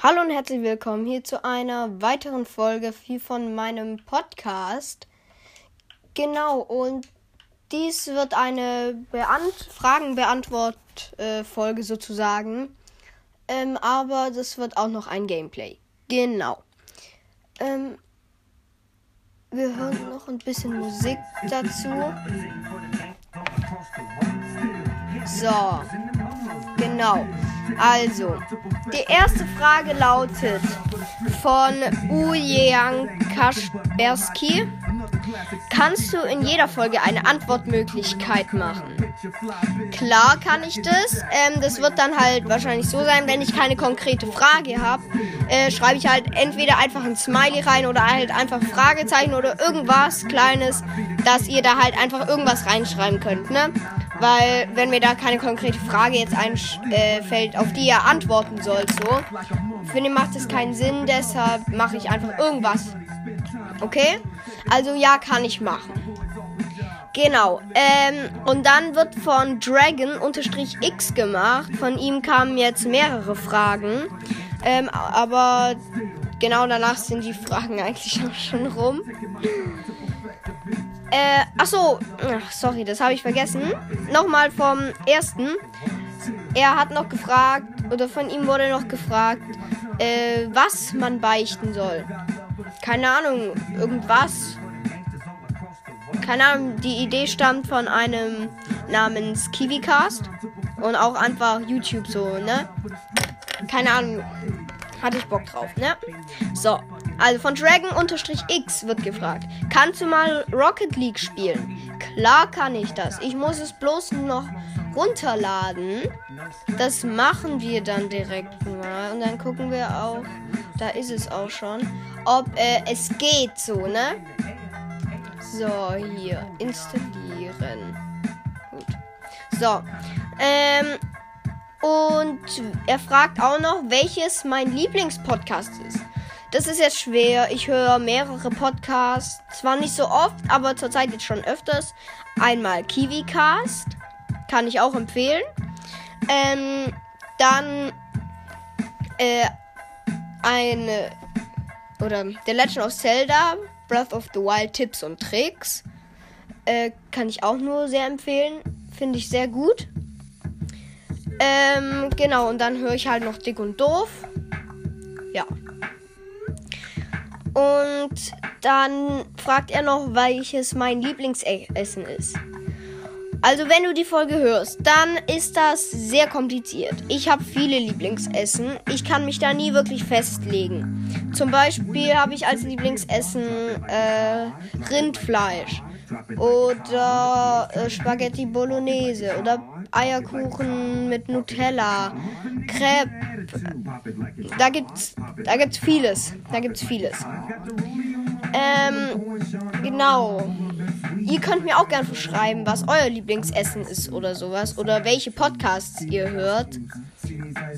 Hallo und herzlich willkommen hier zu einer weiteren Folge hier von meinem Podcast. Genau, und dies wird eine Beant Fragen-Beantwort-Folge sozusagen. Ähm, aber das wird auch noch ein Gameplay. Genau. Ähm, wir hören noch ein bisschen Musik dazu. So. Genau. Also, die erste Frage lautet von Ujean Kaspersky. Kannst du in jeder Folge eine Antwortmöglichkeit machen? Klar kann ich das. Ähm, das wird dann halt wahrscheinlich so sein, wenn ich keine konkrete Frage habe, äh, schreibe ich halt entweder einfach ein Smiley rein oder halt einfach Fragezeichen oder irgendwas Kleines, dass ihr da halt einfach irgendwas reinschreiben könnt, ne? Weil, wenn mir da keine konkrete Frage jetzt einfällt, äh, auf die ihr antworten sollt, so, finde ich, macht es keinen Sinn, deshalb mache ich einfach irgendwas. Okay? Also, ja, kann ich machen. Genau. Ähm, und dann wird von Dragon-X gemacht. Von ihm kamen jetzt mehrere Fragen. Ähm, aber genau danach sind die Fragen eigentlich auch schon rum. Äh, achso, ach, sorry, das habe ich vergessen. Nochmal vom ersten. Er hat noch gefragt, oder von ihm wurde noch gefragt, äh, was man beichten soll. Keine Ahnung, irgendwas. Keine Ahnung, die Idee stammt von einem namens KiwiCast. Und auch einfach YouTube so, ne? Keine Ahnung. Hatte ich Bock drauf, ne? So. Also von Dragon-X wird gefragt. Kannst du mal Rocket League spielen? Klar kann ich das. Ich muss es bloß noch runterladen. Das machen wir dann direkt mal. Und dann gucken wir auch, da ist es auch schon, ob äh, es geht so, ne? So, hier. Installieren. Gut. So. Ähm. Und er fragt auch noch, welches mein Lieblingspodcast ist. Das ist jetzt schwer. Ich höre mehrere Podcasts. Zwar nicht so oft, aber zurzeit jetzt schon öfters. Einmal KiwiCast. Kann ich auch empfehlen. Ähm, dann äh, eine oder The Legend of Zelda, Breath of the Wild Tipps und Tricks. Äh, kann ich auch nur sehr empfehlen. Finde ich sehr gut. Ähm, genau, und dann höre ich halt noch Dick und Doof. Ja. Und dann fragt er noch, welches mein Lieblingsessen ist. Also wenn du die Folge hörst, dann ist das sehr kompliziert. Ich habe viele Lieblingsessen. Ich kann mich da nie wirklich festlegen. Zum Beispiel habe ich als Lieblingsessen äh, Rindfleisch oder äh, Spaghetti Bolognese oder Eierkuchen mit Nutella, Crepe. Da gibt's, da gibt's vieles. Da gibt's vieles. Ähm, genau. Ihr könnt mir auch gerne schreiben, was euer Lieblingsessen ist oder sowas. Oder welche Podcasts ihr hört.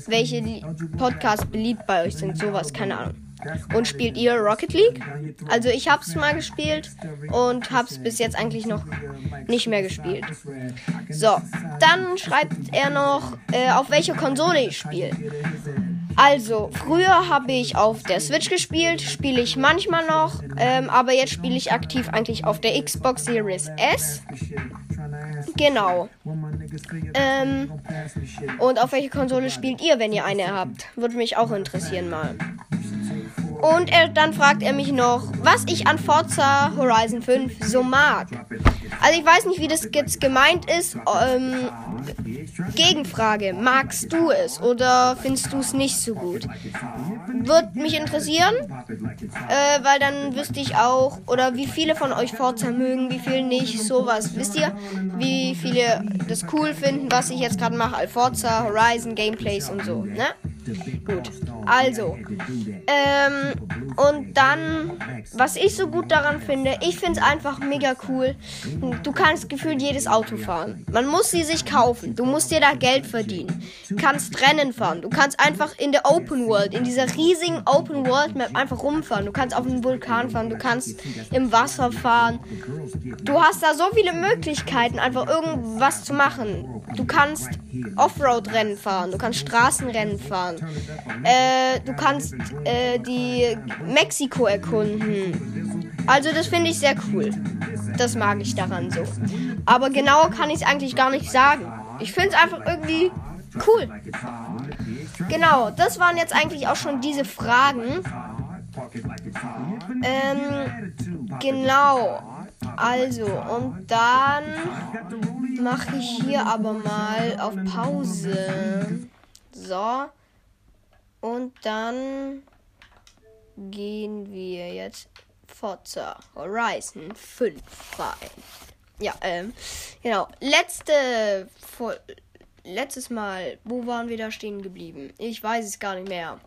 Welche Podcasts beliebt bei euch sind. Sowas, keine Ahnung. Und spielt ihr Rocket League? Also ich hab's mal gespielt und hab's bis jetzt eigentlich noch nicht mehr gespielt. So, dann schreibt er noch, äh, auf welcher Konsole ich spiele. Also, früher habe ich auf der Switch gespielt, spiele ich manchmal noch, ähm, aber jetzt spiele ich aktiv eigentlich auf der Xbox Series S. Genau. Ähm, und auf welche Konsole spielt ihr, wenn ihr eine habt? Würde mich auch interessieren mal. Und er, dann fragt er mich noch, was ich an Forza Horizon 5 so mag. Also ich weiß nicht, wie das jetzt gemeint ist. Ähm, Gegenfrage, magst du es oder findest du es nicht so gut? Würde mich interessieren, äh, weil dann wüsste ich auch, oder wie viele von euch Forza mögen, wie viele nicht, sowas. Wisst ihr, wie viele das cool finden, was ich jetzt gerade mache, Forza, Horizon, Gameplays und so, ne? Gut, also. Ähm, und dann, was ich so gut daran finde, ich finde es einfach mega cool. Du kannst gefühlt jedes Auto fahren. Man muss sie sich kaufen. Du musst dir da Geld verdienen. Du kannst Rennen fahren. Du kannst einfach in der Open World, in dieser riesigen Open World Map einfach rumfahren. Du kannst auf einem Vulkan fahren. Du kannst im Wasser fahren. Du hast da so viele Möglichkeiten, einfach irgendwas zu machen. Du kannst Offroad-Rennen fahren. Du kannst Straßenrennen fahren fahren. Äh, du kannst äh, die Mexiko erkunden. Also das finde ich sehr cool. Das mag ich daran so. Aber genau kann ich es eigentlich gar nicht sagen. Ich finde es einfach irgendwie cool. Genau, das waren jetzt eigentlich auch schon diese Fragen. Ähm, genau. Also, und dann mache ich hier aber mal auf Pause. So. Und dann gehen wir jetzt Forza Horizon 5 rein. Ja, ähm, genau. Letzte, vor, letztes Mal, wo waren wir da stehen geblieben? Ich weiß es gar nicht mehr.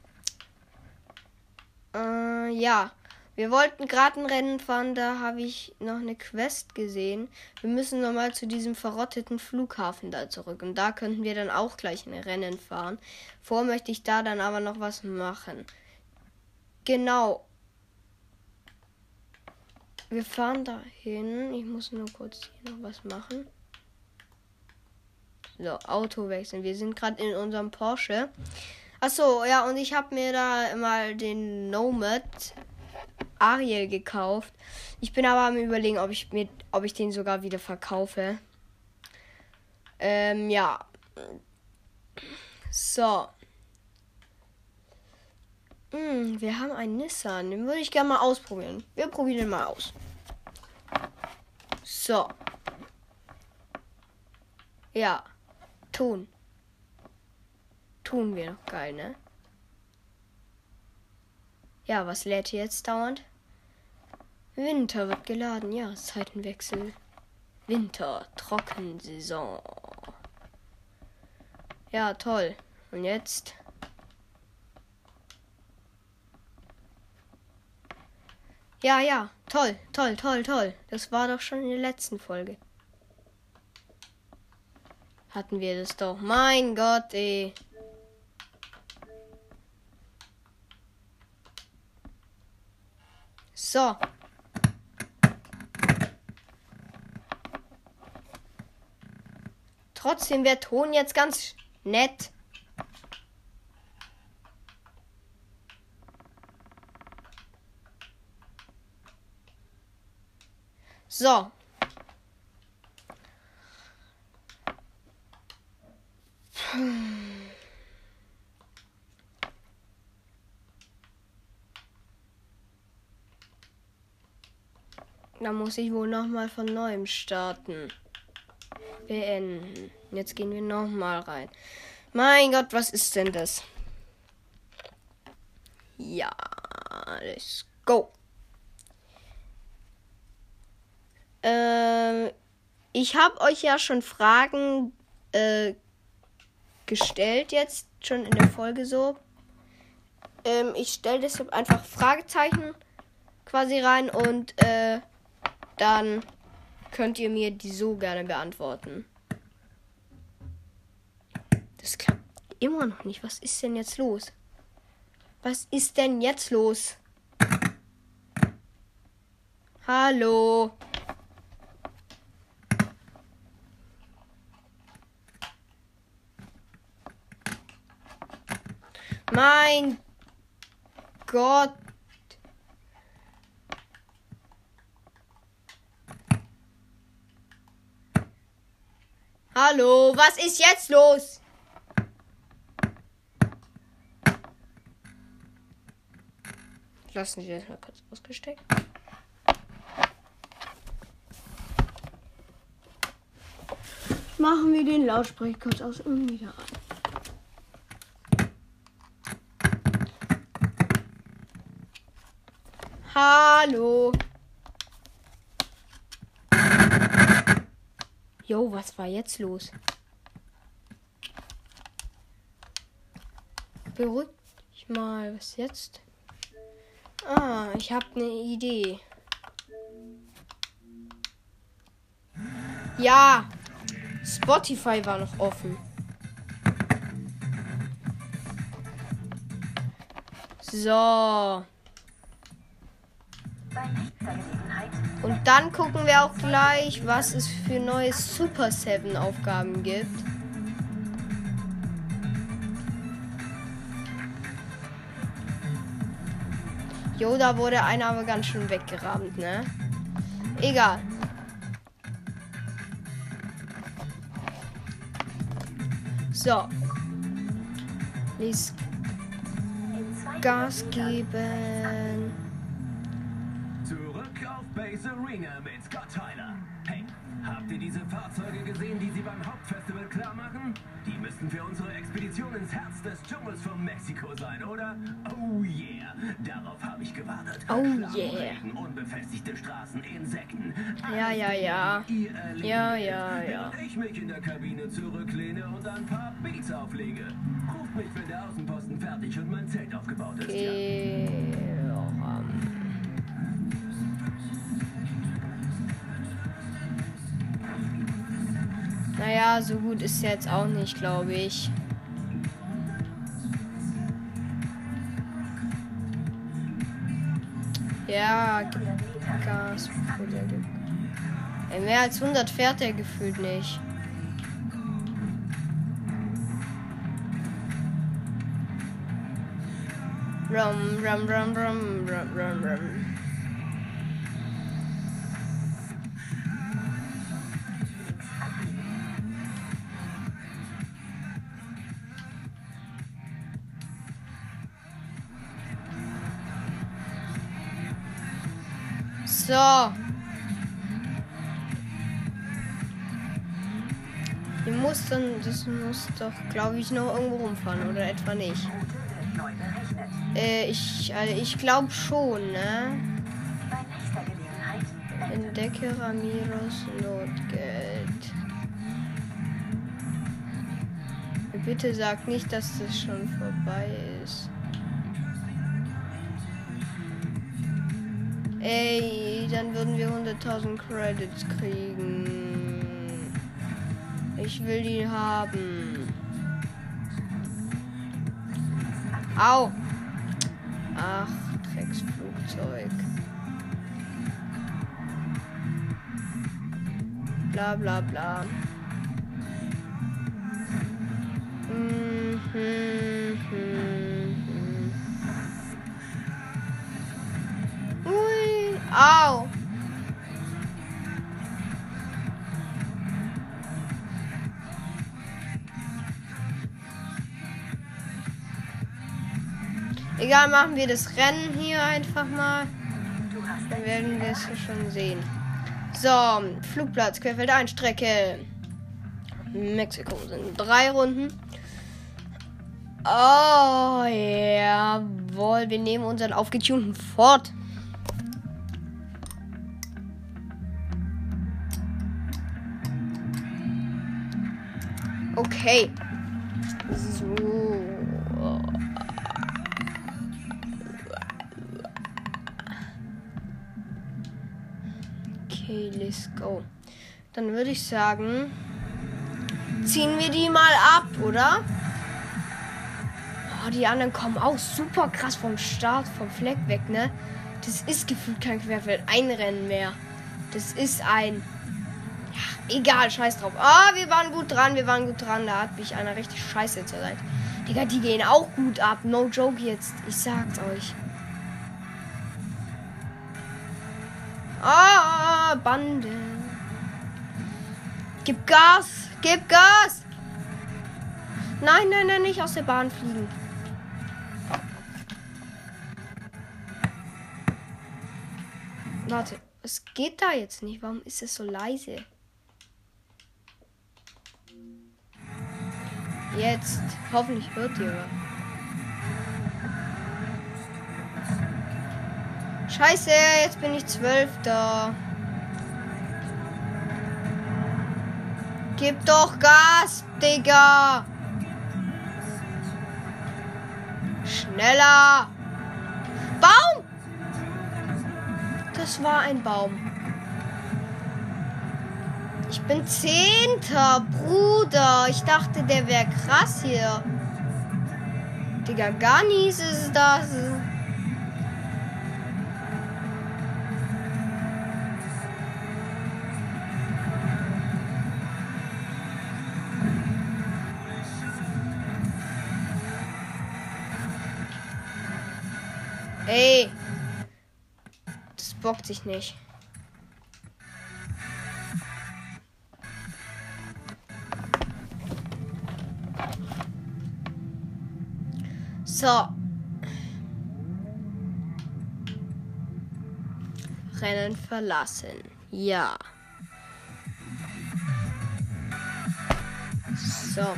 Äh, ja. Wir wollten gerade ein Rennen fahren, da habe ich noch eine Quest gesehen. Wir müssen nochmal zu diesem verrotteten Flughafen da zurück. Und da könnten wir dann auch gleich ein Rennen fahren. Vor möchte ich da dann aber noch was machen. Genau. Wir fahren dahin. Ich muss nur kurz hier noch was machen. So, Auto wechseln. Wir sind gerade in unserem Porsche. Achso, ja, und ich habe mir da mal den Nomad Ariel gekauft. Ich bin aber am überlegen, ob ich mir, ob ich den sogar wieder verkaufe. Ähm, ja. So. Hm, wir haben einen Nissan. Den würde ich gerne mal ausprobieren. Wir probieren den mal aus. So. Ja. Tun. Tun wir noch geil, ne? Ja, was lädt jetzt dauernd? Winter wird geladen, ja, Zeitenwechsel. Winter, Trockensaison. Ja, toll. Und jetzt? Ja, ja, toll, toll, toll, toll. Das war doch schon in der letzten Folge. Hatten wir das doch. Mein Gott, ey. So. Trotzdem wäre Ton jetzt ganz nett. So. Da muss ich wohl noch mal von neuem starten. Beenden. Jetzt gehen wir noch mal rein. Mein Gott, was ist denn das? Ja, let's go. Äh, ich habe euch ja schon Fragen äh, gestellt jetzt schon in der Folge so. Ähm, ich stelle deshalb einfach Fragezeichen quasi rein und äh, dann könnt ihr mir die so gerne beantworten. Das klappt immer noch nicht. Was ist denn jetzt los? Was ist denn jetzt los? Hallo. Mein Gott. Hallo, was ist jetzt los? Lassen Sie das mal kurz ausgesteckt. Machen wir den Lautsprecher kurz aus und wieder an. Hallo. Jo, was war jetzt los? Beruhig dich mal. Was jetzt? Ah, ich habe eine Idee. Ja, Spotify war noch offen. So. Und dann gucken wir auch gleich, was es für neue Super 7 Aufgaben gibt. Jo, da wurde einer aber ganz schön weggerahmt, ne? Egal. So. Lies Gas geben. Base Arena mit Scott Tyler. Hey, habt ihr diese Fahrzeuge gesehen, die sie beim Hauptfestival klar machen? Die müssten für unsere Expedition ins Herz des Dschungels von Mexiko sein, oder? Oh yeah, darauf habe ich gewartet. Oh Schlamm, yeah. Regen, unbefestigte Straßen, Insekten. Ja, ja, ja. Ja, ja, ja. während ich mich in der Kabine zurücklehne und ein paar Beats auflege. Ruft mich, wenn der Außenposten fertig und mein Zelt aufgebaut ist. Ja. Naja, so gut ist jetzt auch nicht, glaube ich. Ja, Gas. Ey, mehr als 100 fährt er gefühlt nicht. Rum, rum, rum, rum, rum, rum, rum. So. Die muss dann, das muss doch, glaube ich, noch irgendwo rumfahren oder etwa nicht. Äh, ich, also ich glaube schon, ne? Entdecke Ramiros Notgeld. Bitte sag nicht, dass das schon vorbei ist. Ey, dann würden wir 100.000 Credits kriegen. Ich will die haben. Au. Ach, Drecksflugzeug. Bla bla bla. Mhm. Egal, machen wir das Rennen hier einfach mal. Dann werden wir es schon sehen. So, Flugplatz, Querfeld ein, Strecke. Mexiko sind drei Runden. Oh, jawohl. Wir nehmen unseren aufgetunten Ford. Okay. Okay, let's go. Dann würde ich sagen, ziehen wir die mal ab, oder? Oh, die anderen kommen auch super krass vom Start, vom Fleck weg, ne? Das ist gefühlt kein Querfeld, ein Rennen mehr. Das ist ein. Ja, egal, scheiß drauf. Ah, wir waren gut dran, wir waren gut dran. Da hat mich einer richtig scheiße zur Seite. Digga, die gehen auch gut ab. No joke jetzt. Ich sag's euch. Ah, Bande. Gib Gas! Gib Gas! Nein, nein, nein, nicht aus der Bahn fliegen. Warte, es geht da jetzt nicht. Warum ist es so leise? Jetzt. Hoffentlich hört ihr. Scheiße, jetzt bin ich Zwölfter. Gib doch Gas, Digga. Schneller. Baum. Das war ein Baum. Ich bin Zehnter, Bruder. Ich dachte, der wäre krass hier. Digga, gar nichts ist das. Bockt sich nicht. So. Rennen verlassen. Ja. So.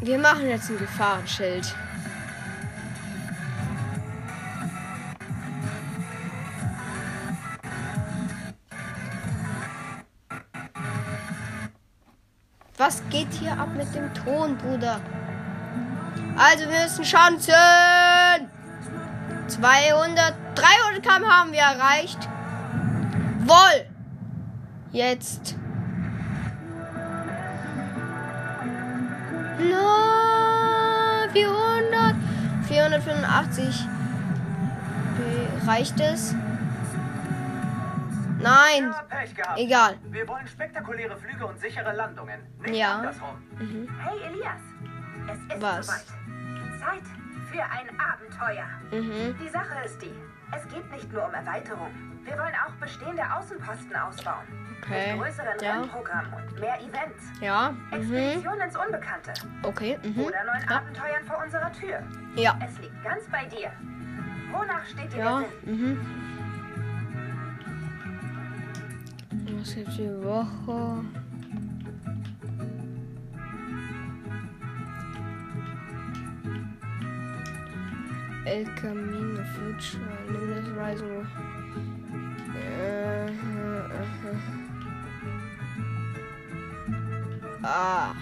Wir machen jetzt ein Gefahrenschild. Was geht hier ab mit dem Ton, Bruder? Also wir müssen Schanzen. 200, 300 km haben wir erreicht. Woll. Jetzt. No, 400, 485. Reicht es? Nein. Ja, Pech gehabt. Egal. Wir wollen spektakuläre Flüge und sichere Landungen. Nicht Ja. andersrum. Hey Elias, es ist Was? soweit. Zeit für ein Abenteuer. Mhm. Die Sache ist die, es geht nicht nur um Erweiterung. Wir wollen auch bestehende Außenposten ausbauen. Okay. Mit größeren Ja. Rennprogrammen und mehr Events. Ja. Mhm. Expedition ins Unbekannte. Okay. Mhm. Oder neuen Ja. Abenteuern vor unserer Tür. Ja. Es liegt ganz bei dir. Wonach steht dir Ja. der Sinn? Mhm. Was gibt's die Woche? El Camino Future, Limitless Rising. Äh, äh, äh. Ah.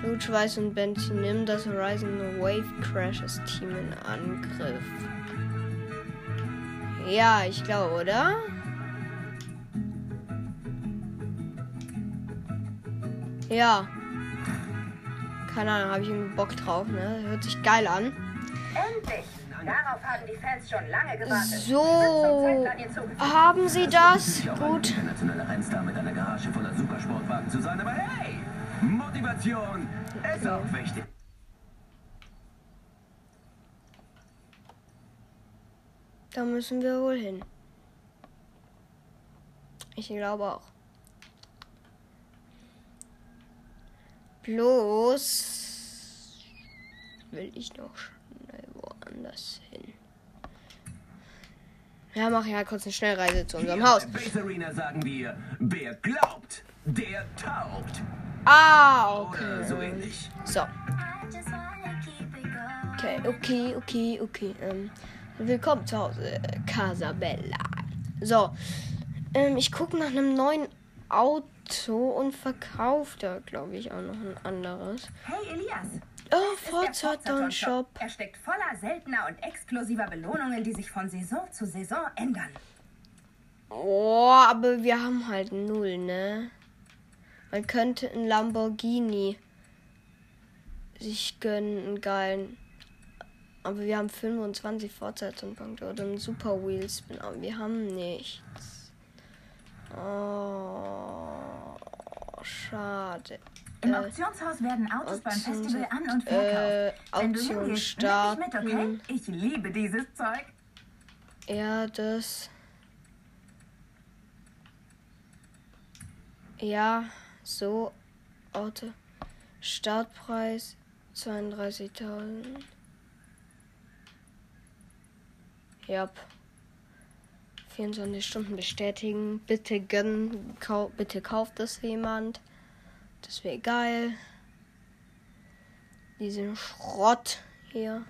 Flutschweiß und Benty nimm das Horizon Wave Crashers Team in Angriff. Ja, ich glaube, oder? Ja. Keine Ahnung, habe ich irgendwie Bock drauf, ne? Hört sich geil an. Endlich! Darauf haben die Fans schon lange gewartet. So. Haben sie das? Gut. internationaler Rennstar mit einer Garage voller Supersportwagen zu sein, aber hey! Motivation ist auch wichtig. Da müssen wir wohl hin. Ich glaube auch. Bloß will ich noch schnell woanders hin. Ja, mach ja kurz eine Schnellreise zu unserem Hier Haus. Arena sagen wir, wer glaubt, der taugt. Ah, Oder so okay. ähnlich. So. Okay, okay, okay, okay. Ähm, willkommen zu Hause, Casabella. So. Ähm, ich gucke nach einem neuen Auto und verkaufe da, glaube ich, auch noch ein anderes. Hey Elias! Oh, Das ist der Forza Don Shop. Er steckt voller seltener und exklusiver Belohnungen, die sich von Saison zu Saison ändern. Oh, aber wir haben halt null, ne? Man könnte einen Lamborghini sich gönnen, einen geilen. Aber wir haben 25 Fortsetzungspunkte oder einen Super aber wir haben nichts. Oh, schade. Im Äh, Auktionshaus werden Autos beim Auktions- Festival an- und äh, verkauft. Wenn du Auktion hingehst, nimm mich mit, okay? starten. Ich liebe dieses Zeug. Ja, das. Ja, so. Auto. Startpreis 32.000. Ja. 24 Stunden bestätigen. Bitte gönnen. Kau bitte kauft das jemand. Das wäre geil. Diesen Schrott hier.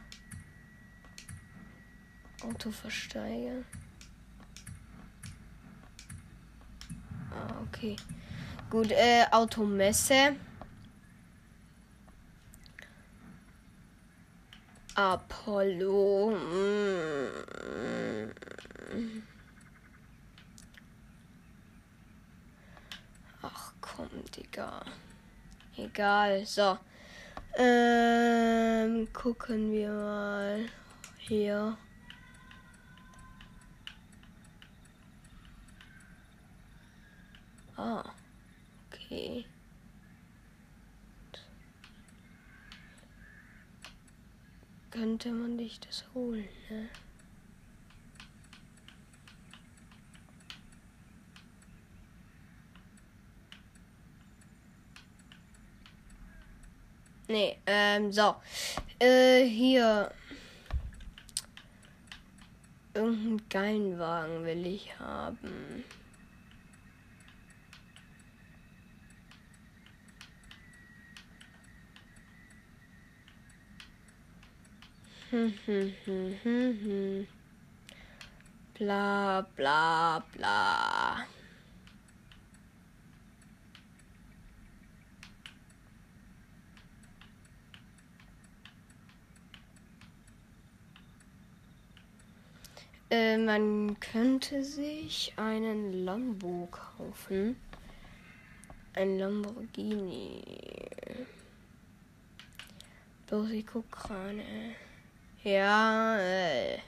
Auto versteigern. Ah, okay. Gut, äh, Automesse. Apollo. Mm. Ach komm, Digga. Egal, so. Ähm, gucken wir mal hier. Ah, okay. könnte man dich das holen, ne? Nee, ähm, so. Äh, hier. Irgendeinen geilen Wagen will ich haben. Hm, hm, hm, hm, hm. Bla bla bla. Äh, man könnte sich einen Lambo kaufen. Ein Lamborghini. Bloß. Ja, äh,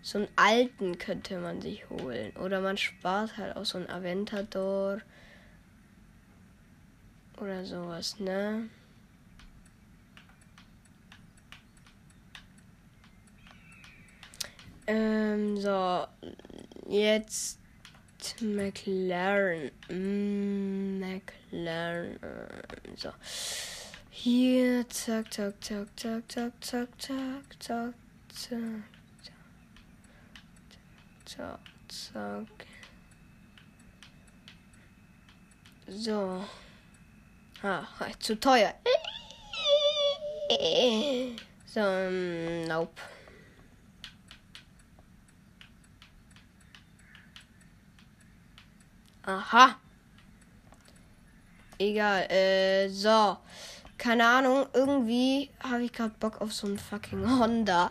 so einen alten könnte man sich holen. Oder man spart halt auch so einen Aventador. Oder sowas, ne? Ähm, so. Jetzt McLaren. Mm, McLaren. So. Hier, zack, zack, zack, zack, zack, zack, zack, zack, zack, zack, zack. So. Ah, zu teuer. So, nope. Aha. Egal, äh, so. Keine Ahnung, irgendwie habe ich gerade Bock auf so einen fucking Honda.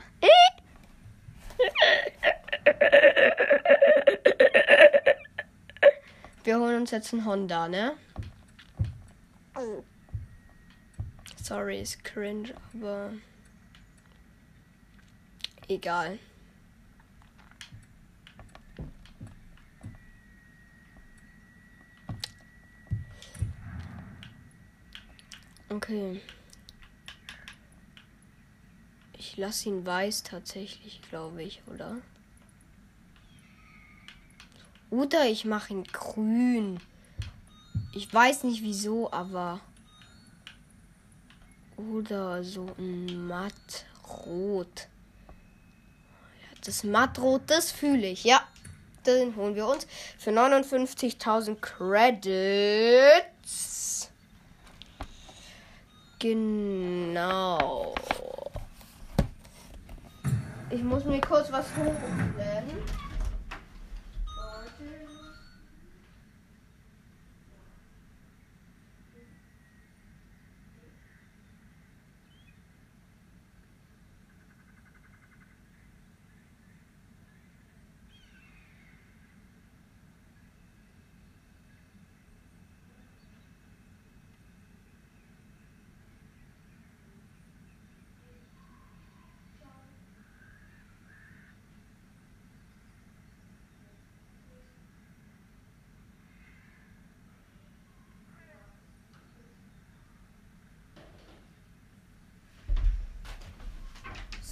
Wir holen uns jetzt einen Honda, ne? Sorry, ist cringe, aber egal. Okay. Ich lasse ihn weiß tatsächlich, glaube ich, oder? Oder ich mache ihn grün. Ich weiß nicht wieso, aber. Oder so ein mattrot. Ja, das mattrot, das fühle ich. Ja, den holen wir uns für 59.000 Credits. Genau. Ich muss mir kurz was hochladen.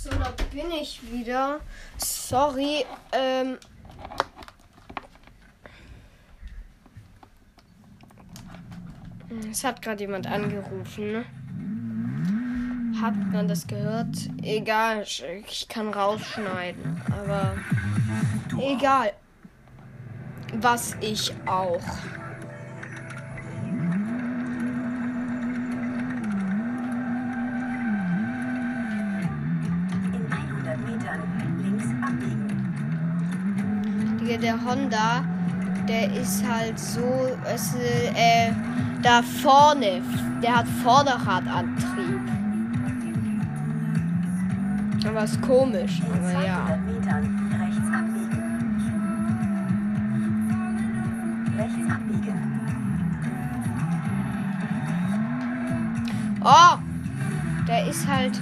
So, da bin ich wieder. Sorry, ähm. Es hat gerade jemand angerufen. Hat man das gehört? Egal, ich kann rausschneiden. Aber egal. Was ich auch. Der Honda, der ist halt so, es, äh, da vorne, der hat Vorderradantrieb. Aber ist komisch, aber 200 ja. Oh! Der ist halt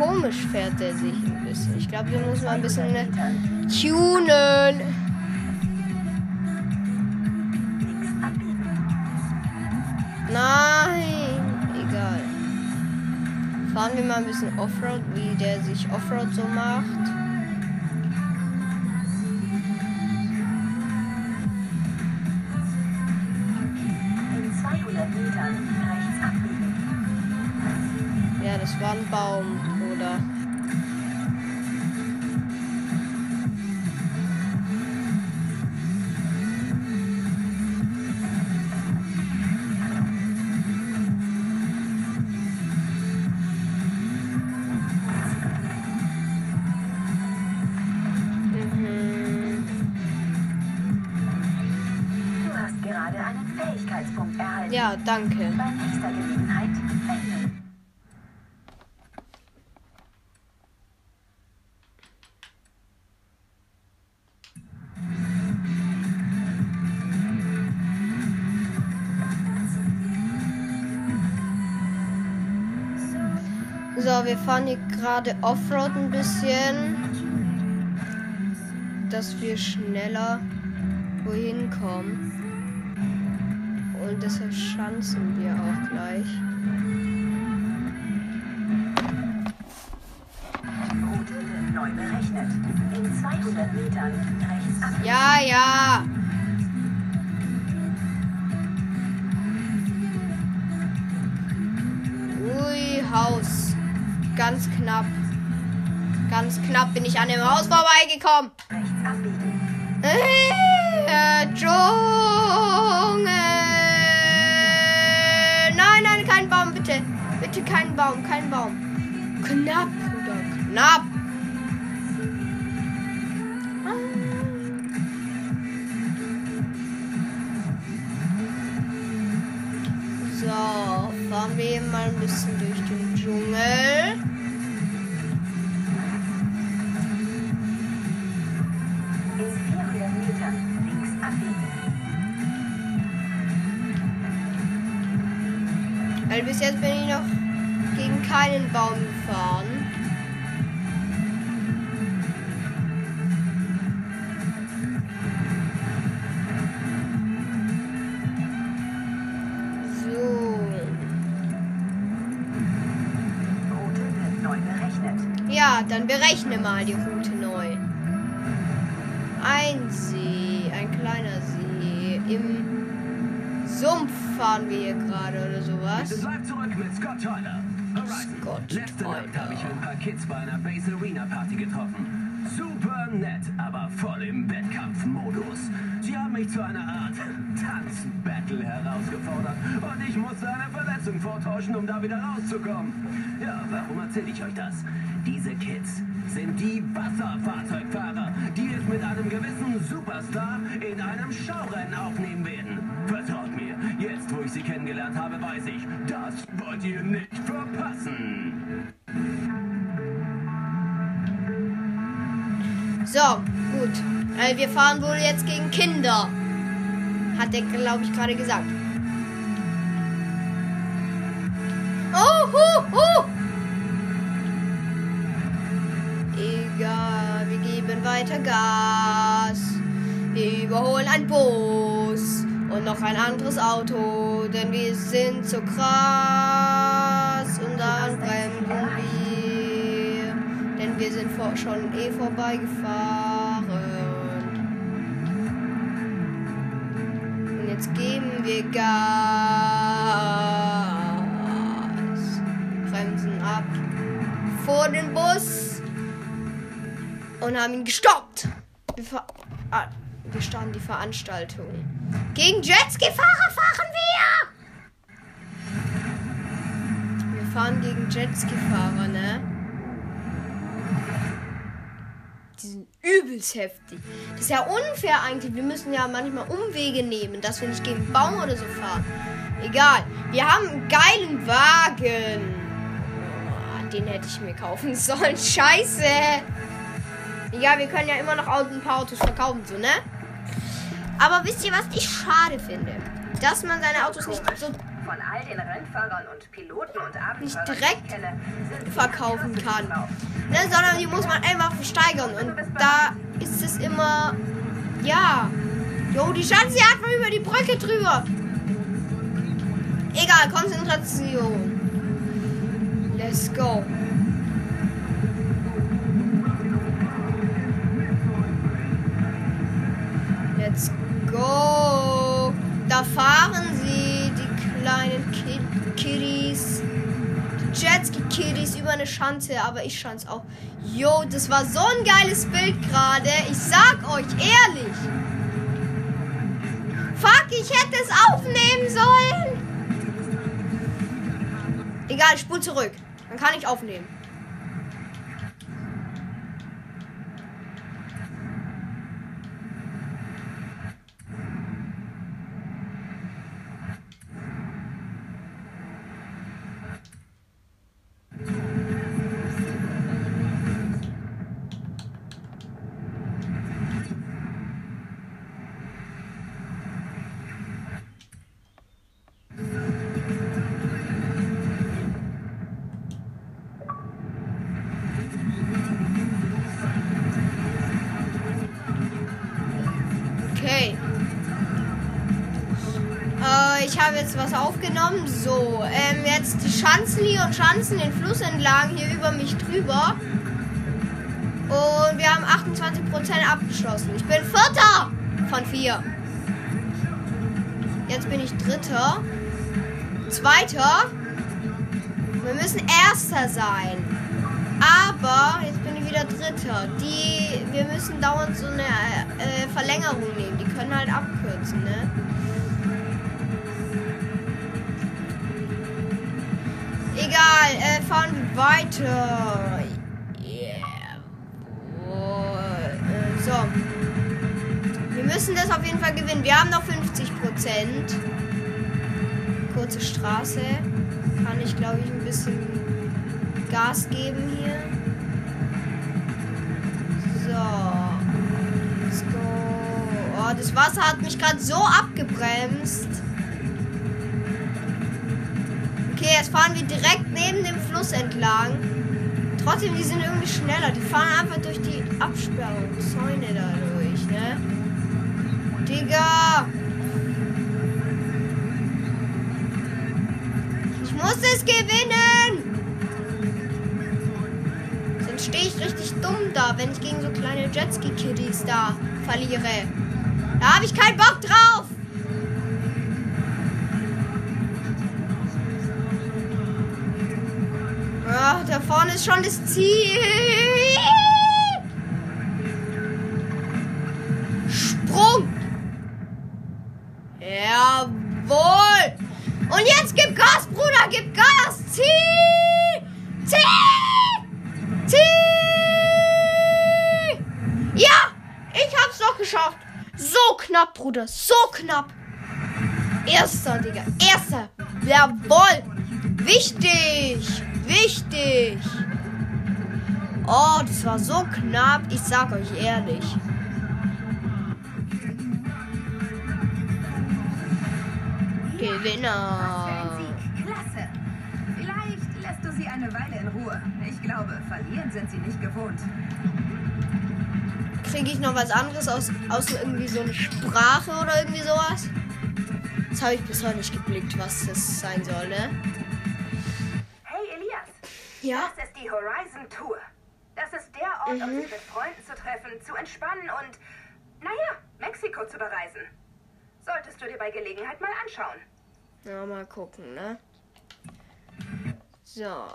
komisch fährt der sich ein bisschen. Ich glaube, wir müssen mal ein bisschen äh, tunen. Nein, egal. fahren wir mal ein bisschen Offroad, wie der sich Offroad so macht. In 200 Metern rechts abbiegen. Ja, das war ein Baum, gerade Offroad ein bisschen, dass wir schneller wohin kommen. Und deshalb schanzen wir auch gleich. An dem Haus vorbeigekommen. Rechts abbiegen. Äh, Dschungel. Nein, nein, kein Baum, bitte. Bitte kein Baum, kein Baum. Knapp, Bruder, knapp. So, fahren wir mal ein bisschen durch den Dschungel. Keinen Baum gefahren. So. Ja, dann berechne mal die Route neu. Ein See, ein kleiner See. Im Sumpf fahren wir hier gerade oder sowas. sind live zurück mit Scott Tyler. Scott Letzte Nacht Tyler. habe ich ein paar Kids bei einer Base Arena Party getroffen. Super nett, aber voll im Wettkampfmodus. Sie haben mich zu einer Art Tanzbattle herausgefordert und ich musste eine Verletzung vortäuschen, um da wieder rauszukommen. Ja, warum erzähle ich euch das? Diese Kids sind die Wasserfahrzeugfahrer, die es mit einem gewissen Superstar in einem Schaurennen aufnehmen werden. Vertraut ich sie kennengelernt habe, weiß ich, das wollt ihr nicht verpassen. So, gut. Äh, wir fahren wohl jetzt gegen Kinder. Hat der, glaube ich, gerade gesagt. Oh, hu, hu. Egal, wir geben weiter Gas. Wir überholen ein Bus und noch ein anderes Auto, denn wir sind so krass. Und dann bremsen wir, denn wir sind vor, schon eh vorbeigefahren. Und jetzt geben wir Gas. Bremsen ab vor den Bus und haben ihn gestoppt. Wir, ver ah, wir starten die Veranstaltung. Gegen Jetski-Fahrer fahren wir! Wir fahren gegen Jetski-Fahrer, ne? Die sind übelst heftig. Das ist ja unfair eigentlich. Wir müssen ja manchmal Umwege nehmen, dass wir nicht gegen Baum oder so fahren. Egal. Wir haben einen geilen Wagen. Oh, den hätte ich mir kaufen sollen. Scheiße. Ja, wir können ja immer noch ein paar Autos verkaufen, so, ne? Aber wisst ihr, was ich schade finde? Dass man seine Autos nicht so Von all den Rennfahrern und Piloten und Abenteurern, Nicht direkt kenne, verkaufen kann. Ne, sondern die muss man einfach versteigern. Und da ist es immer. Ja. Jo, die Schanze hat man über die Brücke drüber. Egal, Konzentration. Let's go. Go. Da fahren sie, die kleinen Kid Kiddies. Die Jetski-Kiddies über eine Schanze, aber ich schanz auch. Yo, das war so ein geiles Bild gerade. Ich sag euch ehrlich. Fuck, ich hätte es aufnehmen sollen. Egal, spul zurück. Dann kann ich aufnehmen. Habe jetzt was aufgenommen. So, ähm, jetzt Schanzen hier und Schanzen den Fluss entlang hier über mich drüber. Und wir haben 28% abgeschlossen. Ich bin Vierter von vier. Jetzt bin ich Dritter. Zweiter. Wir müssen Erster sein. Aber jetzt bin ich wieder Dritter. Die, wir müssen dauernd so eine äh, Verlängerung nehmen. Die können halt abkürzen, ne? Egal, äh, fahren wir weiter. Yeah. Oh, äh, so. Wir müssen das auf jeden Fall gewinnen. Wir haben noch 50 Prozent. Kurze Straße. Kann ich, glaube ich, ein bisschen Gas geben hier. So. Let's go. Oh, das Wasser hat mich gerade so abgebremst. Jetzt fahren wir direkt neben dem Fluss entlang. Trotzdem, die sind irgendwie schneller. Die fahren einfach durch die Absperrung, Zäune da durch, ne? Digga! Ich muss es gewinnen! Sonst stehe ich richtig dumm da, wenn ich gegen so kleine Jetski-Kiddies da verliere. Da habe ich keinen Bock drauf! Vorne ist schon das Ziel. Sprung. Jawohl. Und jetzt gib Gas, Bruder, gib Gas. Zieh. Zieh. Zieh. Ja, ich hab's doch geschafft. So knapp, Bruder, so knapp. Erster, Digga, erster. Jawohl. Wichtig. Wichtig. Oh, das war so knapp. Ich sag euch ehrlich. Gewinner. Klasse. Vielleicht lässt du sie eine Weile in Ruhe. Ich glaube, verlieren sind sie nicht gewohnt. Kriege ich noch was anderes aus, aus irgendwie so eine Sprache oder irgendwie sowas? Das habe ich bis heute nicht geblickt, was das sein soll, ne? Ja. das ist die Horizon Tour. Das ist der Ort, um sich mit Freunden zu treffen, zu entspannen und, naja, Mexiko zu bereisen. Solltest du dir bei Gelegenheit mal anschauen. Ja, mal gucken, ne? So.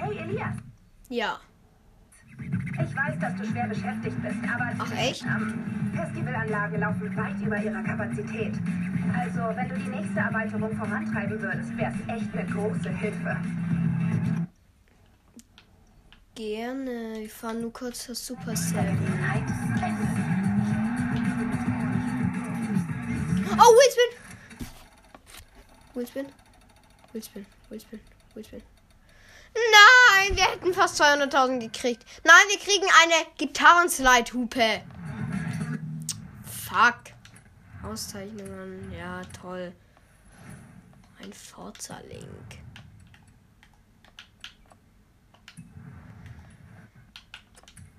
Hey Elias, Ja. Ich weiß, dass du schwer beschäftigt bist, aber Ach, echt? Festivalanlagen laufen weit über ihrer Kapazität. Also, wenn du die nächste Erweiterung vorantreiben würdest, wäre es echt eine große Hilfe. Gerne. Wir fahren nur kurz das Super Seven. Oh, Willspin! Willspin? Willspin, Willspin, Willspin. Nein, wir hätten fast 200.000 gekriegt. Nein, wir kriegen eine Gitarrenslide-Hupe. Fuck. Auszeichnungen, ja, toll. Ein Forza-Link.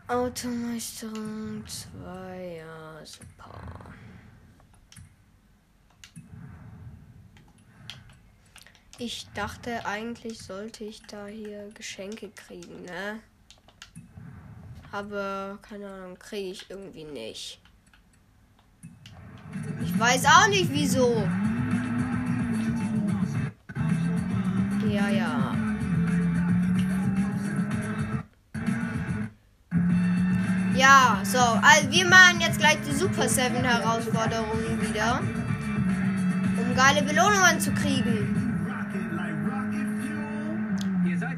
Automeisterung 2, ja, super. Ich dachte, eigentlich sollte ich da hier Geschenke kriegen, ne? Aber keine Ahnung, kriege ich irgendwie nicht. Ich weiß auch nicht wieso. Ja, ja. Ja, so, also wir machen jetzt gleich die Super 7 Herausforderungen wieder. Um geile Belohnungen zu kriegen.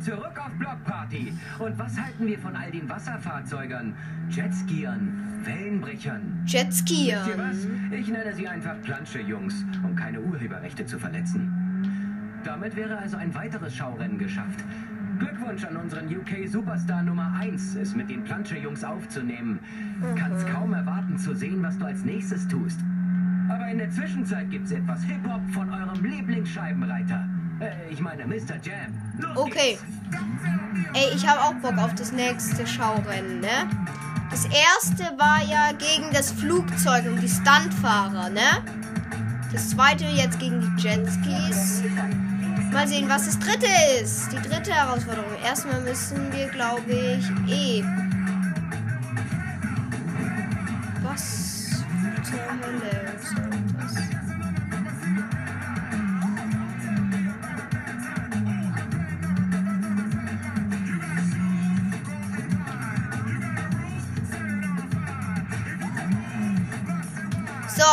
Zurück auf Blockparty. Und was halten wir von all den Wasserfahrzeugen, Jetskiern, Wellenbrechern? Wisst ihr was? Ich nenne sie einfach Plansche-Jungs, um keine Urheberrechte zu verletzen. Damit wäre also ein weiteres Schaurennen geschafft. Glückwunsch an unseren UK-Superstar Nummer 1, es mit den Plansche-Jungs aufzunehmen. Kannst kaum erwarten zu sehen, was du als nächstes tust. Aber in der Zwischenzeit gibt's etwas Hip-Hop von eurem Lieblingsscheibenreiter. Äh, ich meine Mr. Jam. Okay. Ey, ich habe auch Bock auf das nächste Schaurennen, ne? Das erste war ja gegen das Flugzeug und die Stuntfahrer, ne? Das zweite jetzt gegen die Jetskis. Mal sehen, was das dritte ist. Die dritte Herausforderung. Erstmal müssen wir, glaube ich, eh. Was zur Hölle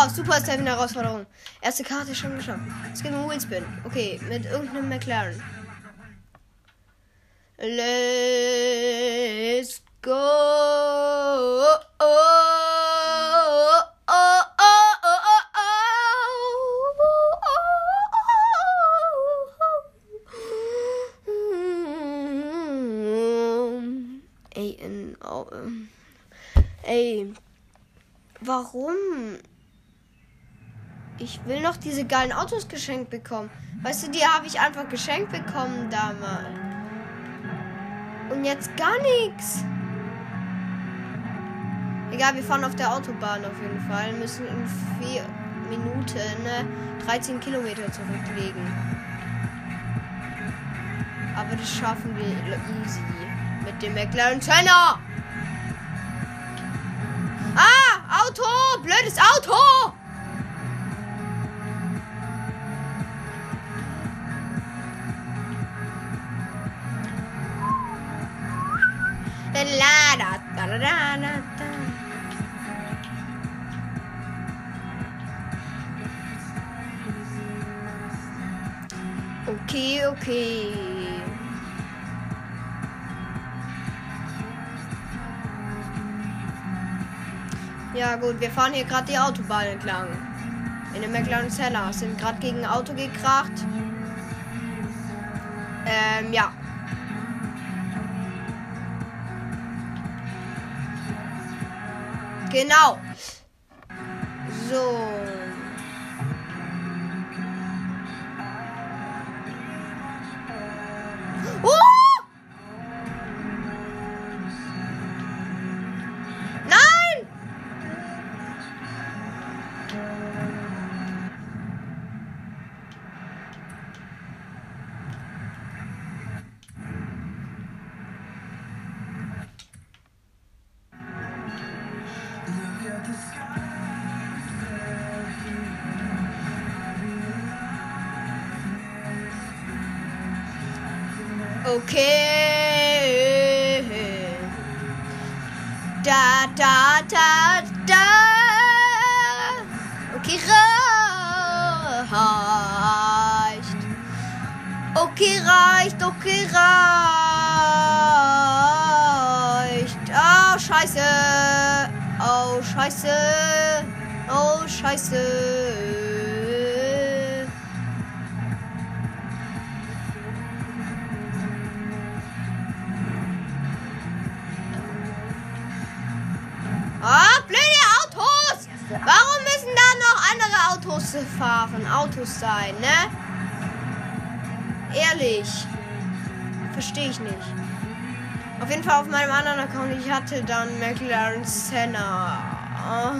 So, Super 7 Herausforderung. Erste Karte schon geschafft. Es geht um Wheelspin. Okay, mit irgendeinem McLaren. Let's go. Oh, oh, oh, oh, oh, oh. Ey, in, oh, ähm. ey, warum? Ich will noch diese geilen Autos geschenkt bekommen. Weißt du, die habe ich einfach geschenkt bekommen damals. Und jetzt gar nichts. Egal, wir fahren auf der Autobahn auf jeden Fall. Müssen in vier Minuten ne, 13 Kilometer zurücklegen. Aber das schaffen wir easy. Mit dem McLaren Senna. Ah, Auto! Blödes Auto! Okay, okay. Ja gut, wir fahren hier gerade die Autobahn entlang. In dem McLaren Cellar. Sind gerade gegen ein Auto gekracht. Ähm, ja. Genau. Oh, scheiße. Oh, scheiße. Ah, blöde Autos! Warum müssen da noch andere Autos fahren? Autos sein, ne? Ehrlich. Verstehe ich nicht. Auf jeden Fall auf meinem anderen Account, ich hatte dann McLaren Senna. Ah.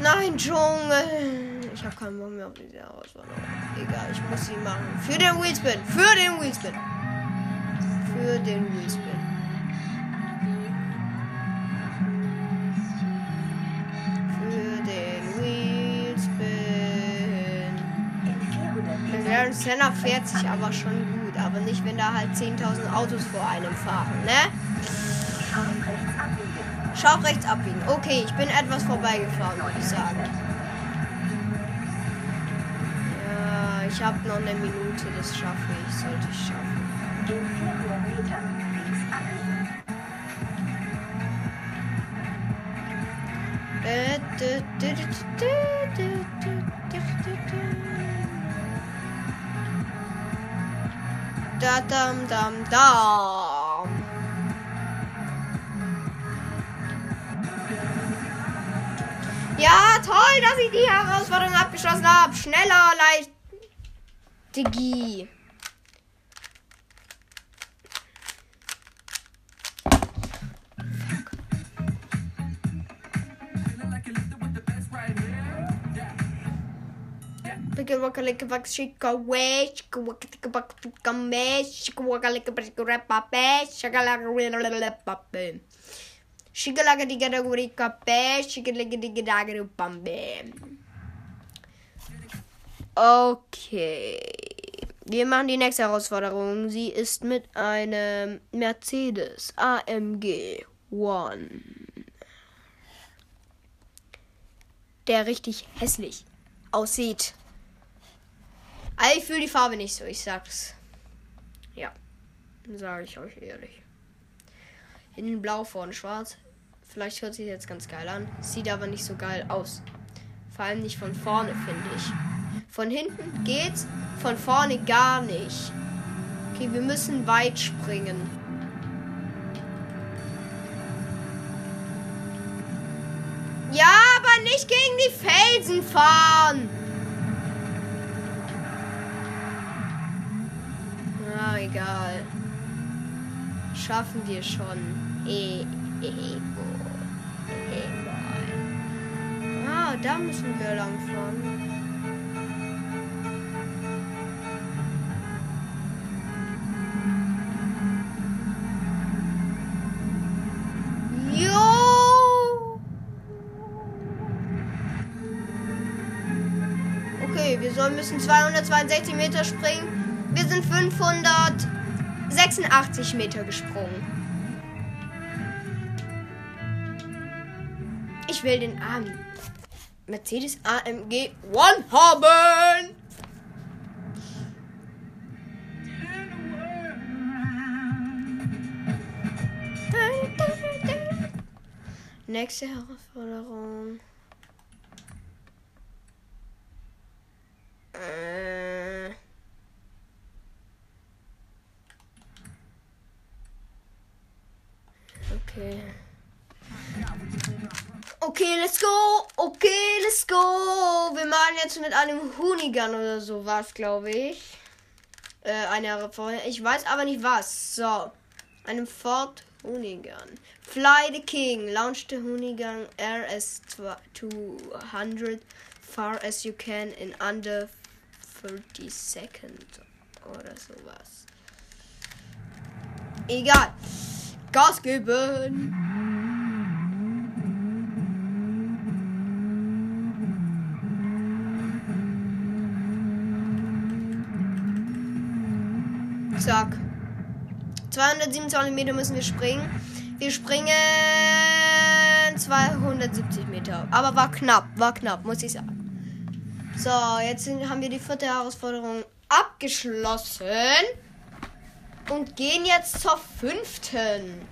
Nein, Dschungel. Ich habe keinen Bock mehr auf diese Herausforderung. Egal, ich muss sie machen. Für den Wheelspin. Für den Wheelspin. Für den Wheelspin. Für den Wheelspin. In 400 Der Metern Darren Senna fährt sich aber schon gut. Aber nicht, wenn da halt 10.000 Autos vor einem fahren, ne? Schau rechts abbiegen. Okay, ich bin etwas vorbeigefahren, würde ich sagen. Ja, ich habe noch eine Minute, das schaffe ich, sollte ich schaffen. 400 Metern Da dam dam dam. Ja, toll, dass ich die Herausforderung abgeschlossen habe. Schneller, leicht. Digi. Okay. Wir machen die nächste Herausforderung. Sie ist mit einem Mercedes AMG One. Der richtig hässlich aussieht. Also ich fühle die Farbe nicht so, ich sag's. Ja, sage ich euch ehrlich. Hinten blau, vorne schwarz. Vielleicht hört sich jetzt ganz geil an. Sieht aber nicht so geil aus. Vor allem nicht von vorne, finde ich. Von hinten geht's, von vorne gar nicht. Okay, wir müssen weit springen. Ja, aber nicht gegen die Felsen fahren. Ah, egal. Schaffen wir schon. Eh, eh, oh, egal. Ah, da müssen wir lang fahren. Wir sollen müssen 262 Meter springen. Wir sind 586 Meter gesprungen. Ich will den AM Mercedes AMG One haben. Nächste Herausforderung. Äh. Okay. Okay, let's go. Okay, let's go. Wir machen jetzt mit einem Hoonigan oder sowas, glaube ich. Äh, eine Herausforderung. Ich weiß aber nicht was. So. Einem Ford Hoonigan. Fly the King. Launch the Hoonigan RS 200 far as you can in under 30 seconds. Oder sowas. Egal. Gas geben. Zack. 227 Meter müssen wir springen. Wir springen 270 Meter. Aber war knapp, war knapp, muss ich sagen. So, jetzt sind, haben wir die vierte Herausforderung abgeschlossen. Und gehen jetzt zur fünften.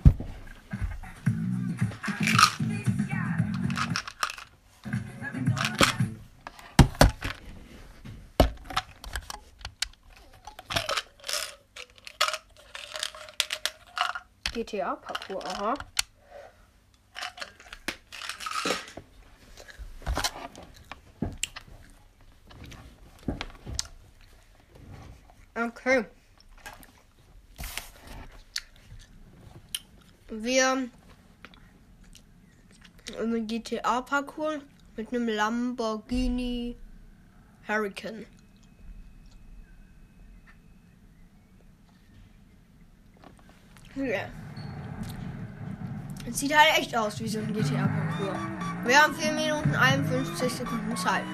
GTA-Parcours, aha. Okay. Wir im GTA-Parcours mit einem Lamborghini Hurricane. Es sieht halt echt aus wie so ein GTA-Parcours. Wir haben 4 Minuten 51 Sekunden Zeit.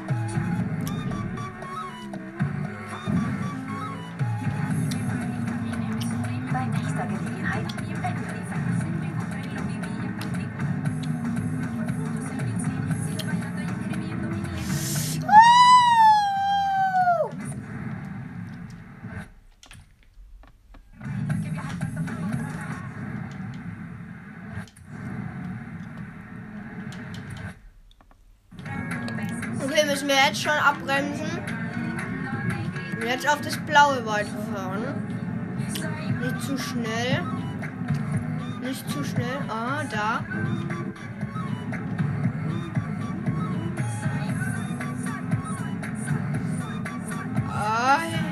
Okay, müssen wir jetzt schon abbremsen. Und jetzt auf das blaue weiterfahren. Nicht zu schnell. Nicht zu schnell. Ah, da. Ah.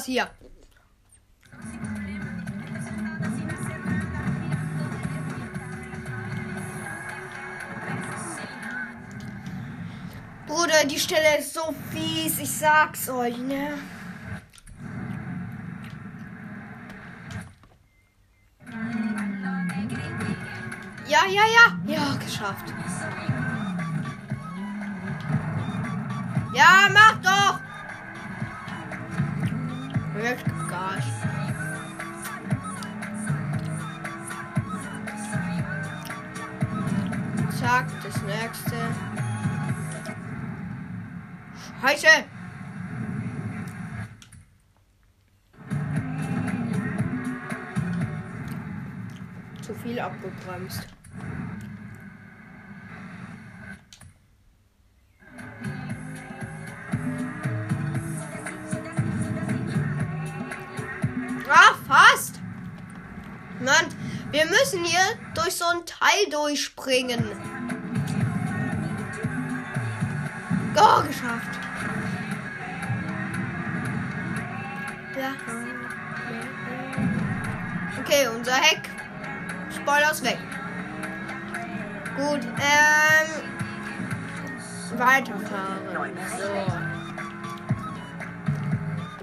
Das hier. Bruder, die Stelle ist so fies, ich sag's euch, ne? Ja, ja, ja. Ja, geschafft. Abgebremst. Ah, fast. Mann, wir müssen hier durch so ein Teil durchspringen. Oh, geschafft. Ja. Okay, unser Heck. Spoiler ist weg. Gut, ähm. Weiterfahren. So.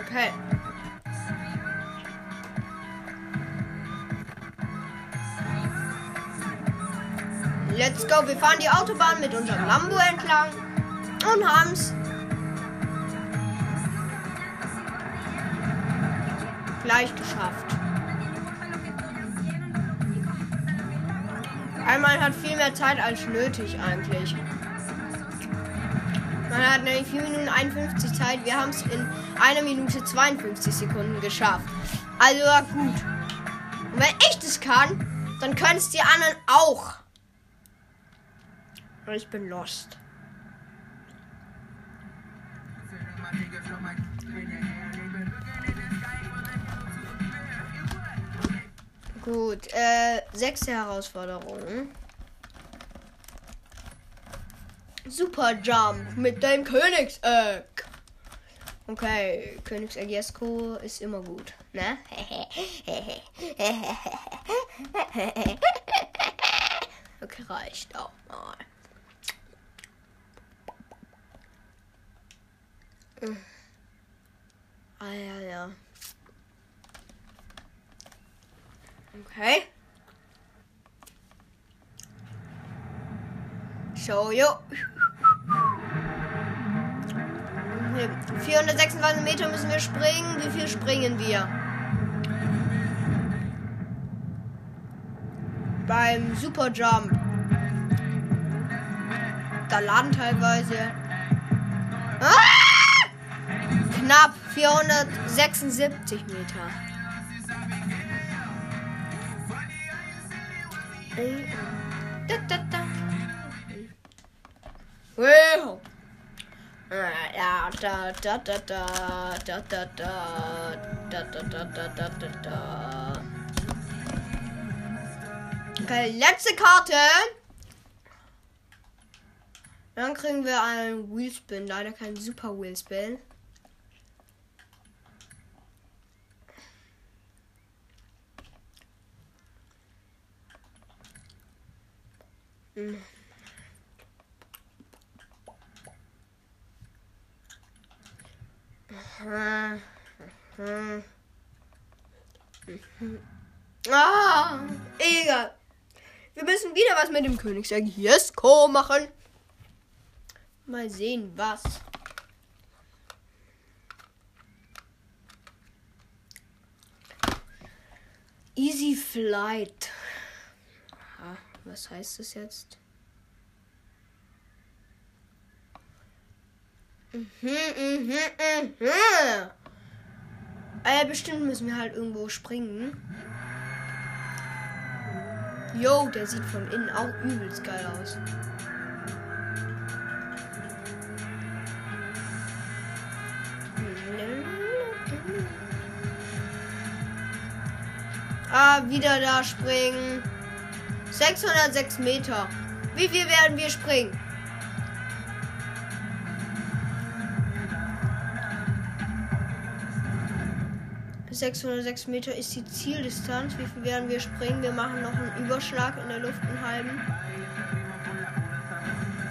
Okay. Let's go. Wir fahren die Autobahn mit unserem Lambo entlang und haben's gleich geschafft. Einmal hat viel mehr Zeit als nötig eigentlich. Man hat nämlich 4 Minuten 51 Zeit. Wir haben es in 1 Minute 52 Sekunden geschafft. Also gut. Und wenn ich das kann, dann können es die anderen auch. Ich bin lost. Gut, äh, sechste Herausforderung. Super Jump mit dem Königseck. Okay, Königseck Jesko ist immer gut, ne? okay, reicht auch mal. Ah ja, ja. Okay. So, jo. 426 Meter müssen wir springen. Wie viel springen wir? Beim Superjump. Da laden teilweise. Ah! Knapp 476 Meter. Okay, letzte Karte. Dann kriegen wir einen Wheelspin. Leider kein Super Wheelspin. Hm. Ah, egal. Wir müssen wieder was mit dem Königsegg Jesko machen. Mal sehen, was. Easy Flight. Was heißt das jetzt? Mhm, mhm, mhm. Äh, bestimmt müssen wir halt irgendwo springen. Yo, der sieht von innen auch übelst geil aus. Ah, wieder da springen. 606 Meter. Wie viel werden wir springen? ...606 Meter ist die Zieldistanz. Wie viel werden wir springen? Wir machen noch einen Überschlag in der Luft, einen halben.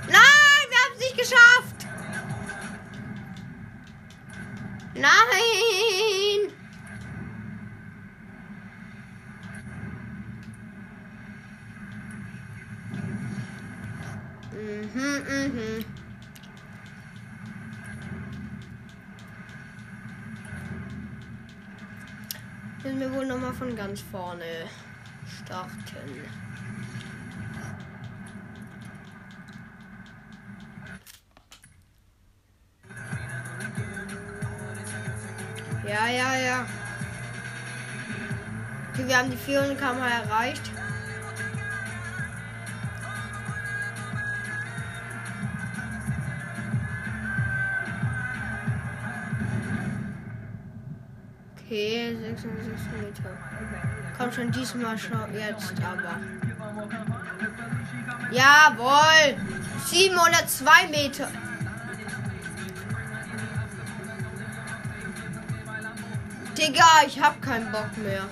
Nein, wir haben es nicht geschafft! Nein! Mhm, mhm. Müssen wir wohl nochmal von ganz vorne starten. Ja, ja, ja. Okay, wir haben die 400 km erreicht. Okay, 606 Meter. Komm schon diesmal schon jetzt aber. Jawohl! 702 Meter. Digga, ich hab keinen Bock mehr.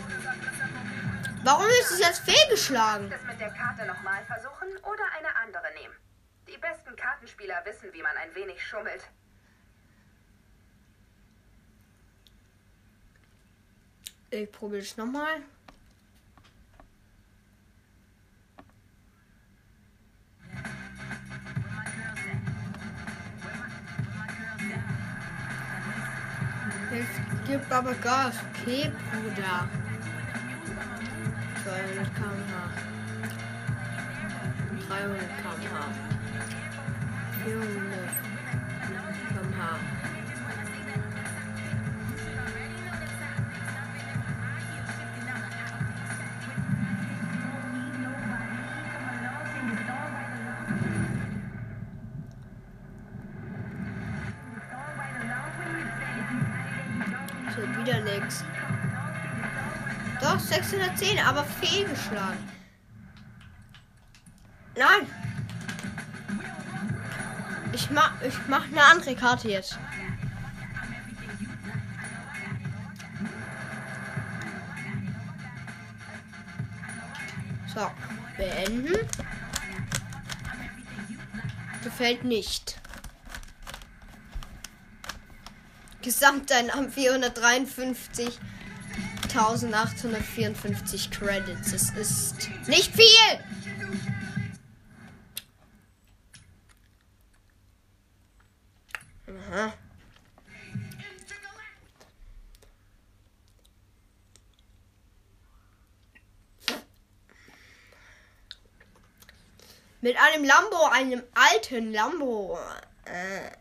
Warum ist es jetzt fehlgeschlagen? Das mit der Karte nochmal versuchen oder eine andere nehmen. Die besten Kartenspieler wissen, wie man ein wenig schummelt. Ich probiere es nochmal. Jetzt gibt aber Gas. Okay, Bruder. 200 km/h. 300 km/h. 400 610, aber fehlgeschlagen. Nein! Ich mach, ich mach eine andere Karte jetzt. So, beenden. Gefällt nicht. Gesamteinnahmen 453.854 Credits. Es ist nicht viel. Aha. Mit einem Lambo, einem alten Lambo. Äh.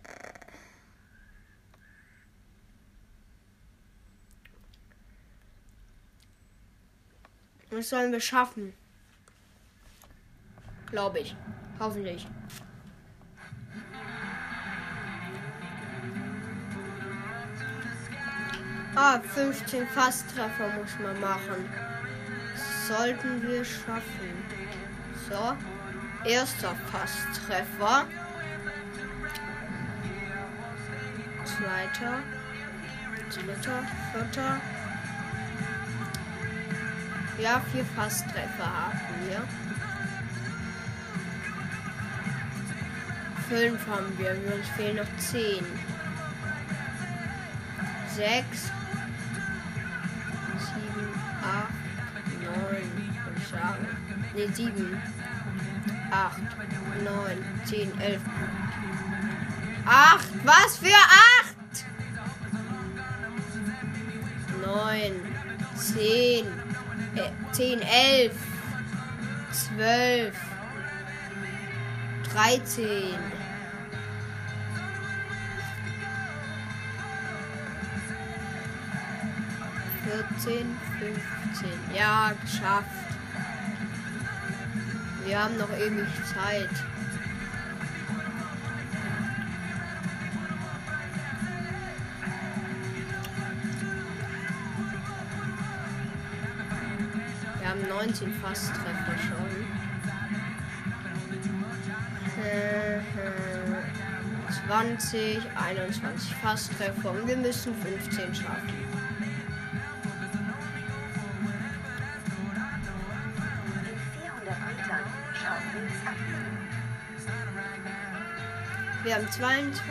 Das sollen wir schaffen. Glaube ich. Hoffentlich. Ah, 15 Fasttreffer muss man machen. sollten wir schaffen. So. Erster Fasstreffer. Zweiter. Dritter. Vierter. Ja, vier Fasstreffer haben wir. Fünf haben wir. Uns fehlen noch zehn. Sechs. Sieben. Acht. Neun. Würde ich sagen. Ne, sieben. Acht. Neun. Zehn. Elf. Acht. Was für acht? 10, 11, 12, 13. Vierzehn, fünfzehn. Ja, geschafft. Wir haben noch ewig Zeit. Wir haben 19 Fasttreffer schon. Äh, äh, 20, 21 Fasttreffer und wir müssen 15 schaffen. In 400 Metern schau links abbiegen. Wir haben 22.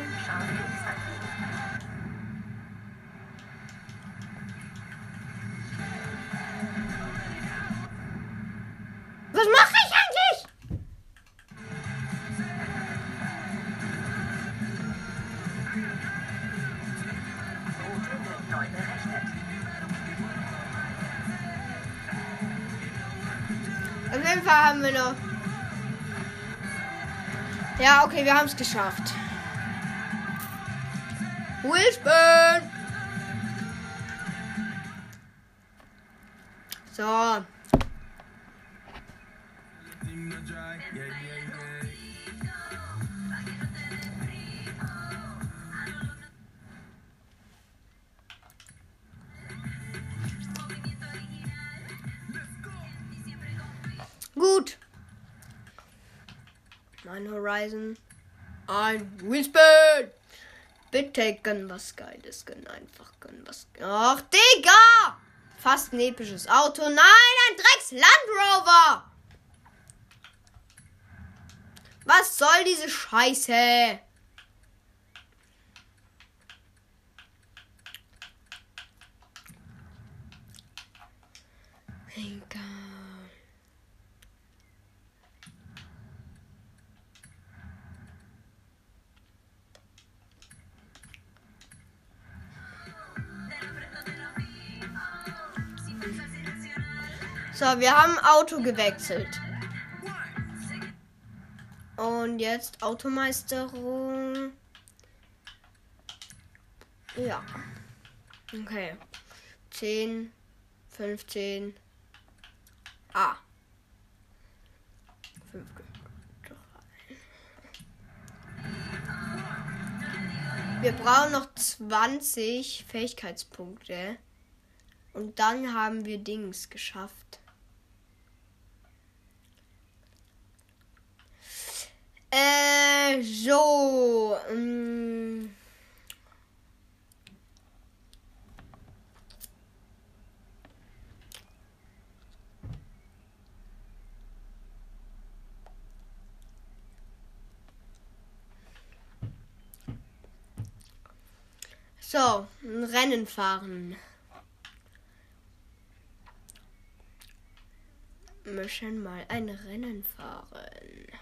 okay, wir haben es geschafft. Wishburn! So. Horizon. Ein Whisper. Bitte gönn was Geiles. Gönn einfach gönn was. Ach, Digga! Fast ein episches Auto. Nein, ein Drecks Land Rover! Was soll diese Scheiße? So, wir haben Auto gewechselt. Und jetzt Automeisterung. Ja. Okay. 10, 15. Ah. 5. Wir brauchen noch 20 Fähigkeitspunkte. Und dann haben wir Dings geschafft. Äh, so. mm. So, ein Rennen fahren. Möchten mal ein Rennen fahren.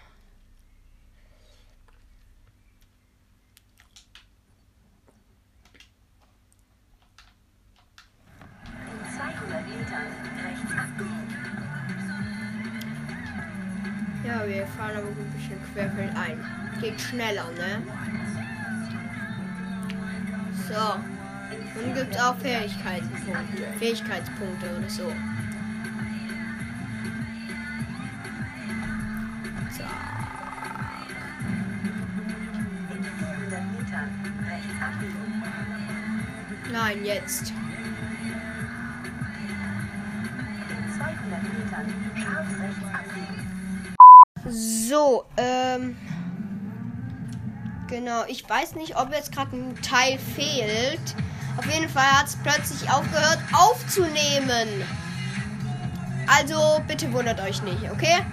Ja, wir fahren aber ein bisschen querfeldein. Geht schneller, ne? So. Und gibt auch Fähigkeitspunkte. Fähigkeitspunkte oder so. Zack. In 400 Metern rechts abbiegen. Nein, jetzt. So, ähm. Genau, ich weiß nicht, ob jetzt gerade ein Teil fehlt. Auf jeden Fall hat es plötzlich aufgehört aufzunehmen. Also bitte wundert euch nicht, okay?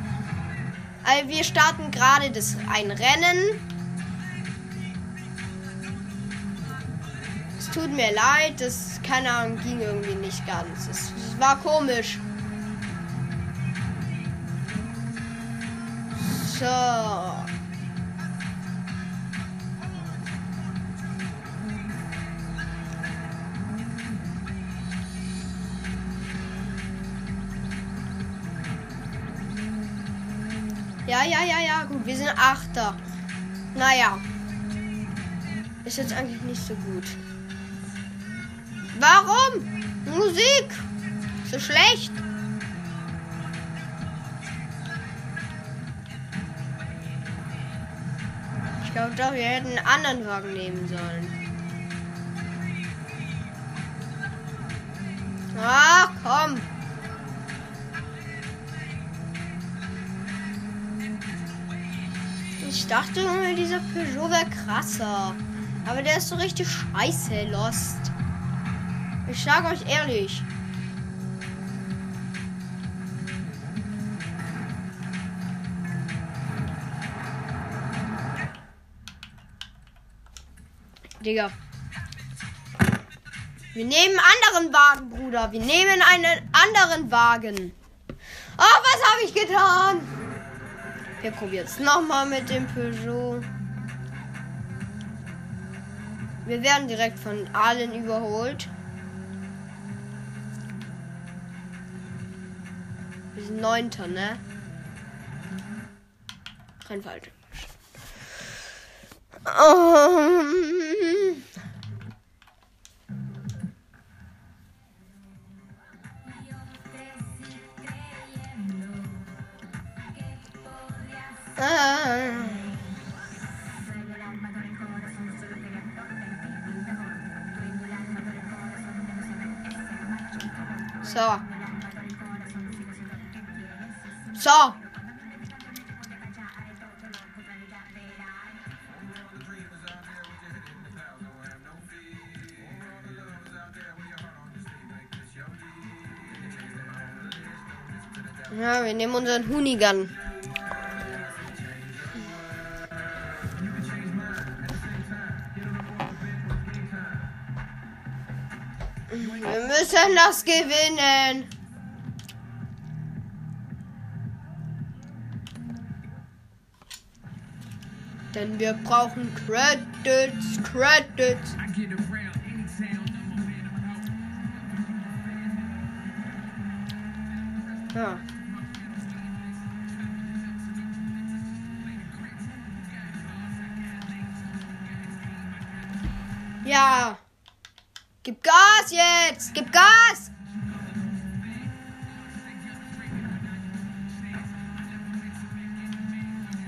Also wir starten gerade das ein Rennen. Es tut mir leid, das keine Ahnung ging irgendwie nicht ganz. Es, es war komisch. Ja, ja, ja, ja, gut. Wir sind Achter. Naja. Ist jetzt eigentlich nicht so gut. Warum? Musik. So schlecht. Glaube doch, wir hätten einen anderen Wagen nehmen sollen. Ach, komm. Ich dachte immer, dieser Peugeot wäre krasser. Aber der ist so richtig scheiße, Lost. Ich sag euch ehrlich. Digga. Wir nehmen einen anderen Wagen, Bruder. Wir nehmen einen anderen Wagen. Oh, was habe ich getan? Wir probieren es nochmal mit dem Peugeot. Wir werden direkt von allen überholt. Wir sind Neunter, ne? Kein falsch. Oh. Ah. So. So. Ja, wir nehmen unseren Hunigan. Wir müssen das gewinnen. Denn wir brauchen Credits, Credits. Ja. Ja. Gib Gas jetzt! Gib Gas!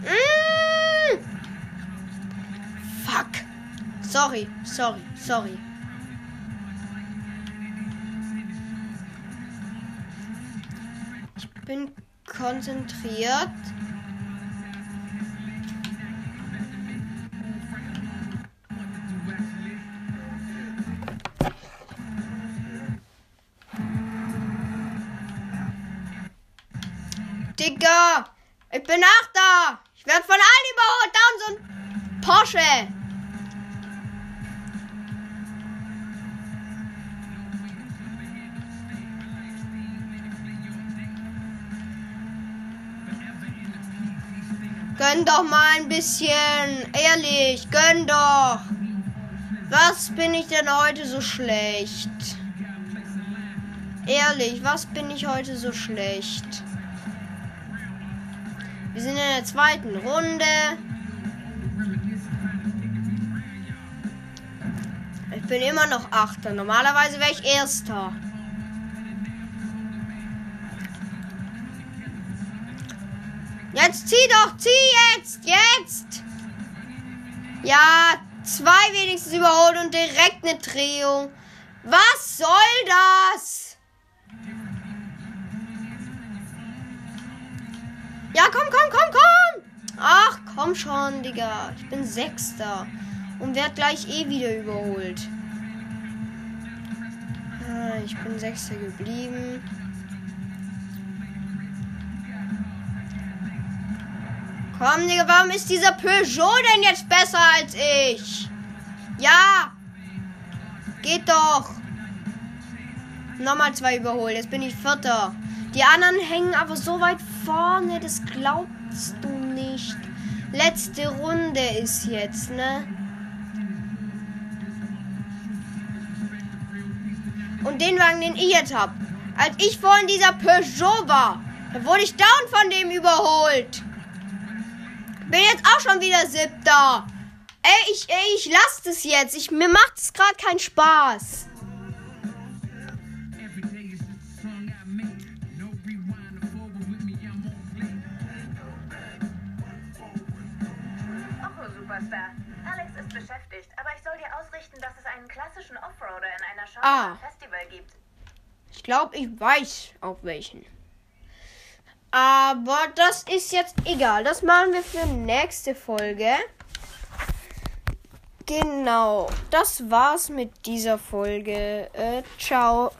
Mm. Fuck. Sorry, sorry, sorry. Ich bin konzentriert. Doch mal ein bisschen. Ehrlich, gönn doch. Was bin ich denn heute so schlecht? Ehrlich, was bin ich heute so schlecht? Wir sind in der zweiten Runde. Ich bin immer noch Achter. Normalerweise wäre ich Erster. Jetzt zieh doch, zieh jetzt, jetzt. Ja, zwei wenigstens überholt und direkt eine Drehung. Was soll das? Ja, komm, komm, komm, komm! Ach, komm schon, Digga. Ich bin Sechster. Und werd gleich eh wieder überholt. Ah, ich bin Sechster geblieben. Komm, Digga, warum ist dieser Peugeot denn jetzt besser als ich? Ja! Geht doch! Nochmal zwei überholt, jetzt bin ich Vierter. Die anderen hängen aber so weit vorne, das glaubst du nicht. Letzte Runde ist jetzt, ne? Und den Wagen, den ich jetzt hab. Als ich vorhin dieser Peugeot war, da wurde ich down von dem überholt. Bin jetzt auch schon wieder siebter. Ey, ich, ey, ich lass das jetzt. Ich, mir macht es gerade keinen Spaß. Alex ist beschäftigt, aber ich soll dir ausrichten, dass es einen klassischen Offroader in einer Show Ah. Festival gibt. Ich glaube, ich weiß auf welchen. Aber das ist jetzt egal. Das machen wir für nächste Folge. Genau. Das war's mit dieser Folge. Äh, ciao.